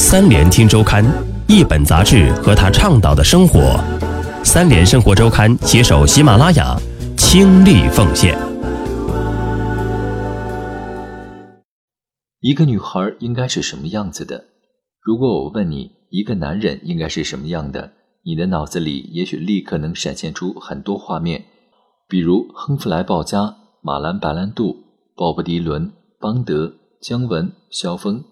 三联听周刊，一本杂志和他倡导的生活。三联生活周刊携手喜马拉雅，倾力奉献。一个女孩应该是什么样子的？如果我问你，一个男人应该是什么样的？你的脑子里也许立刻能闪现出很多画面，比如亨弗莱·鲍嘉、马兰·白兰度、鲍勃·迪伦、邦德、姜文、萧峰。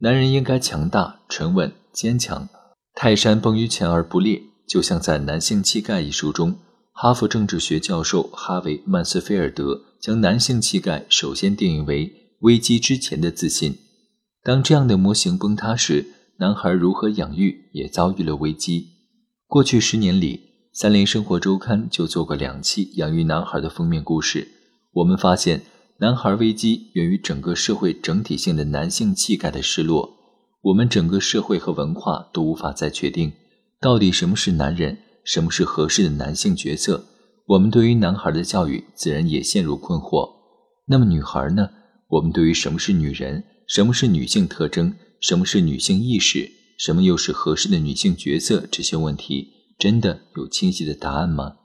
男人应该强大、沉稳、坚强。泰山崩于前而不裂，就像在《男性气概》一书中，哈佛政治学教授哈维·曼斯菲尔德将男性气概首先定义为危机之前的自信。当这样的模型崩塌时，男孩如何养育也遭遇了危机。过去十年里，《三联生活周刊》就做过两期养育男孩的封面故事。我们发现，男孩危机源于整个社会整体性的男性气概的失落。我们整个社会和文化都无法再确定，到底什么是男人，什么是合适的男性角色。我们对于男孩的教育自然也陷入困惑。那么女孩呢？我们对于什么是女人，什么是女性特征，什么是女性意识？什么又是合适的女性角色？这些问题真的有清晰的答案吗？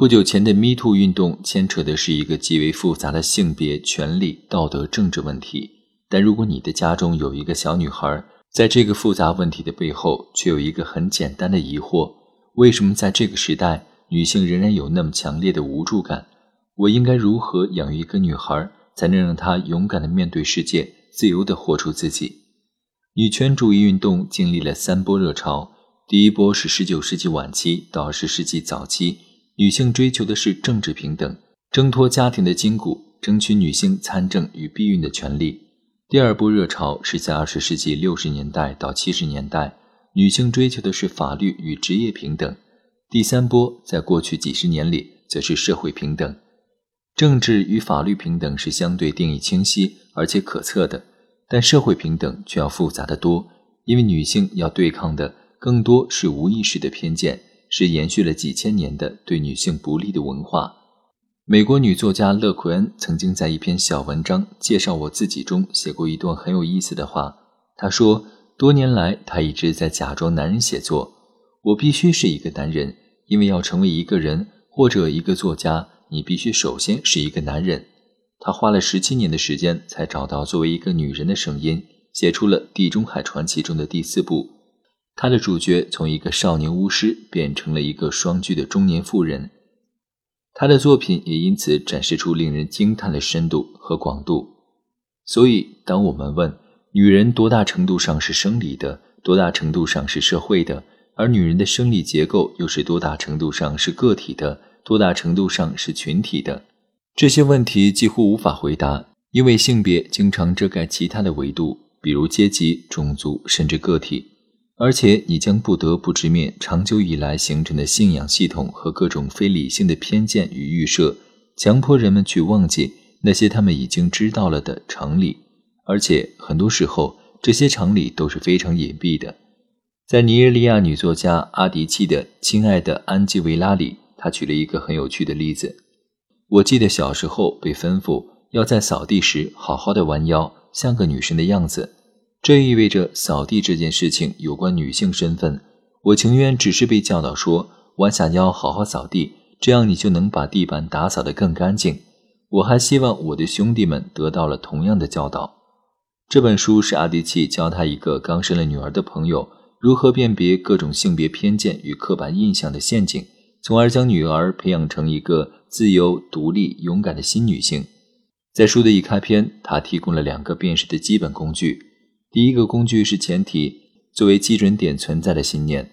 不久前的 Me Too 运动牵扯的是一个极为复杂的性别、权利、道德、政治问题。但如果你的家中有一个小女孩，在这个复杂问题的背后，却有一个很简单的疑惑：为什么在这个时代，女性仍然有那么强烈的无助感？我应该如何养育一个女孩，才能让她勇敢地面对世界，自由地活出自己？女权主义运动经历了三波热潮。第一波是19世纪晚期到20世纪早期，女性追求的是政治平等，挣脱家庭的筋骨，争取女性参政与避孕的权利。第二波热潮是在20世纪60年代到70年代，女性追求的是法律与职业平等。第三波在过去几十年里，则是社会平等。政治与法律平等是相对定义清晰而且可测的。但社会平等却要复杂的多，因为女性要对抗的更多是无意识的偏见，是延续了几千年的对女性不利的文化。美国女作家勒奎恩曾经在一篇小文章介绍我自己中写过一段很有意思的话。她说，多年来她一直在假装男人写作。我必须是一个男人，因为要成为一个人或者一个作家，你必须首先是一个男人。她花了十七年的时间，才找到作为一个女人的声音，写出了《地中海传奇》中的第四部。他的主角从一个少年巫师变成了一个双居的中年妇人。他的作品也因此展示出令人惊叹的深度和广度。所以，当我们问女人多大程度上是生理的，多大程度上是社会的，而女人的生理结构又是多大程度上是个体的，多大程度上是群体的？这些问题几乎无法回答，因为性别经常遮盖其他的维度，比如阶级、种族，甚至个体。而且，你将不得不直面长久以来形成的信仰系统和各种非理性的偏见与预设，强迫人们去忘记那些他们已经知道了的常理。而且，很多时候，这些常理都是非常隐蔽的。在尼日利亚女作家阿迪契的《亲爱的安吉维拉》里，她举了一个很有趣的例子。我记得小时候被吩咐要在扫地时好好的弯腰，像个女生的样子。这意味着扫地这件事情有关女性身份。我情愿只是被教导说弯下腰好好扫地，这样你就能把地板打扫得更干净。我还希望我的兄弟们得到了同样的教导。这本书是阿迪契教他一个刚生了女儿的朋友如何辨别各种性别偏见与刻板印象的陷阱，从而将女儿培养成一个。自由、独立、勇敢的新女性，在书的一开篇，他提供了两个辨识的基本工具。第一个工具是前提，作为基准点存在的信念。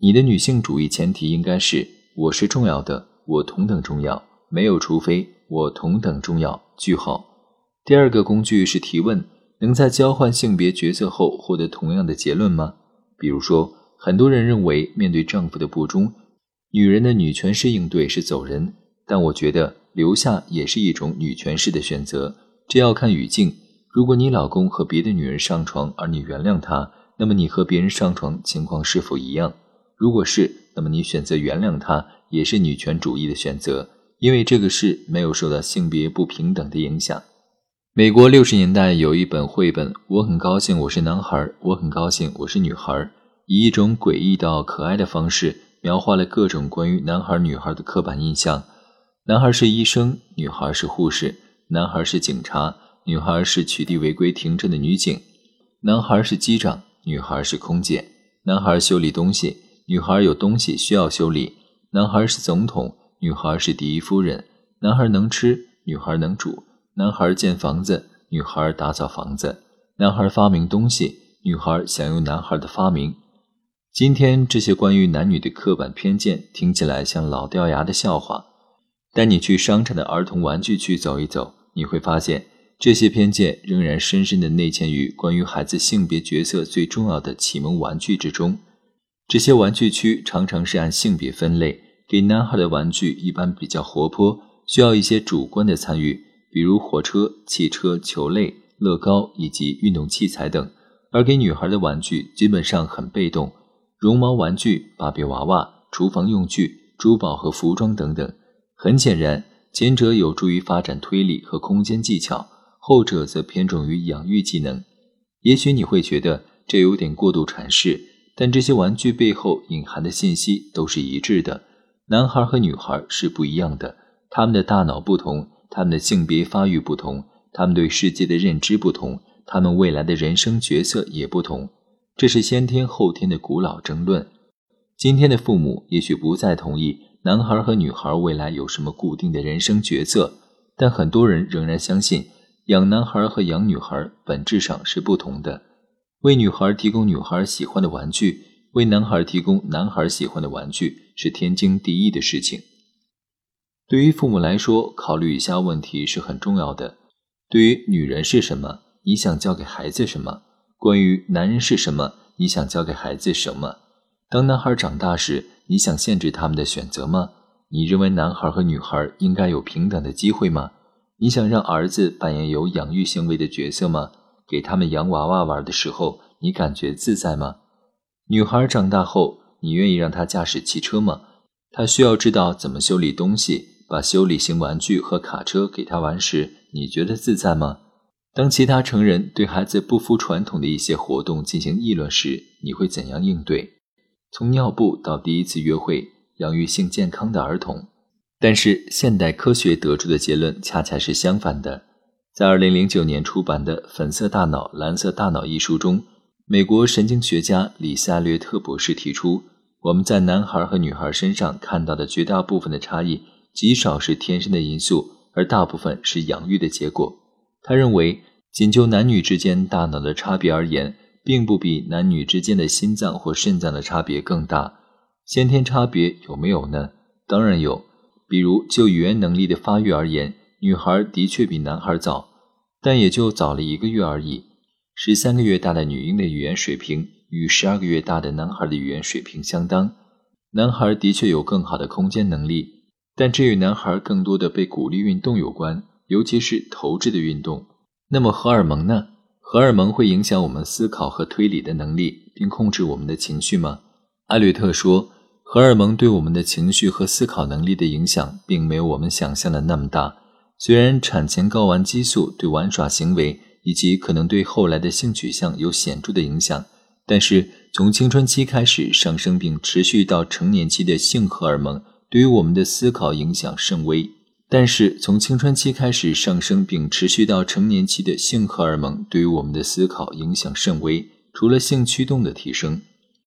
你的女性主义前提应该是：我是重要的，我同等重要，没有除非，我同等重要。句号。第二个工具是提问：能在交换性别角色后获得同样的结论吗？比如说，很多人认为，面对丈夫的不忠，女人的女权式应对是走人。但我觉得留下也是一种女权式的选择，这要看语境。如果你老公和别的女人上床，而你原谅他，那么你和别人上床情况是否一样？如果是，那么你选择原谅他也是女权主义的选择，因为这个事没有受到性别不平等的影响。美国六十年代有一本绘本，我很高兴我是男孩，我很高兴我是女孩，以一种诡异到可爱的方式描画了各种关于男孩女孩的刻板印象。男孩是医生，女孩是护士；男孩是警察，女孩是取缔违规停车的女警；男孩是机长，女孩是空姐；男孩修理东西，女孩有东西需要修理；男孩是总统，女孩是第一夫人；男孩能吃，女孩能煮。男孩建房子，女孩打扫房子；男孩发明东西，女孩享用男孩的发明。今天这些关于男女的刻板偏见听起来像老掉牙的笑话，带你去商场的儿童玩具区走一走，你会发现这些偏见仍然深深地内嵌于关于孩子性别角色最重要的启蒙玩具之中。这些玩具区常常是按性别分类，给男孩的玩具一般比较活泼，需要一些主观的参与。比如火车、汽车、球类、乐高以及运动器材等，而给女孩的玩具基本上很被动，绒毛玩具、芭比娃娃、厨房用具、珠宝和服装等等。很显然，前者有助于发展推理和空间技巧，后者则偏重于养育技能。也许你会觉得这有点过度阐释，但这些玩具背后隐含的信息都是一致的：男孩和女孩是不一样的，他们的大脑不同。他们的性别发育不同，他们对世界的认知不同，他们未来的人生角色也不同，这是先天后天的古老争论。今天的父母也许不再同意男孩和女孩未来有什么固定的人生角色，但很多人仍然相信养男孩和养女孩本质上是不同的。为女孩提供女孩喜欢的玩具，为男孩提供男孩喜欢的玩具，是天经地义的事情。对于父母来说，考虑以下问题是很重要的：对于女人是什么，你想教给孩子什么？关于男人是什么，你想教给孩子什么？当男孩长大时，你想限制他们的选择吗？你认为男孩和女孩应该有平等的机会吗？你想让儿子扮演有养育行为的角色吗？给他们洋娃娃玩的时候，你感觉自在吗？女孩长大后，你愿意让她驾驶汽车吗？她需要知道怎么修理东西。把修理型玩具和卡车给他玩时，你觉得自在吗？当其他成人对孩子不符传统的一些活动进行议论时，你会怎样应对？从尿布到第一次约会，养育性健康的儿童。但是现代科学得出的结论恰恰是相反的。在2009年出版的《粉色大脑、蓝色大脑》一书中，美国神经学家里萨略特博士提出，我们在男孩和女孩身上看到的绝大部分的差异。极少是天生的因素，而大部分是养育的结果。他认为，仅就男女之间大脑的差别而言，并不比男女之间的心脏或肾脏的差别更大。先天差别有没有呢？当然有。比如就语言能力的发育而言，女孩的确比男孩早，但也就早了一个月而已。十三个月大的女婴的语言水平与十二个月大的男孩的语言水平相当。男孩的确有更好的空间能力。但这与男孩更多的被鼓励运动有关，尤其是投掷的运动。那么荷尔蒙呢？荷尔蒙会影响我们思考和推理的能力，并控制我们的情绪吗？艾略特说，荷尔蒙对我们的情绪和思考能力的影响，并没有我们想象的那么大。虽然产前睾丸激素对玩耍行为以及可能对后来的性取向有显著的影响，但是从青春期开始上升并持续到成年期的性荷尔蒙。对于我们的思考影响甚微，但是从青春期开始上升并持续到成年期的性荷尔蒙对于我们的思考影响甚微。除了性驱动的提升，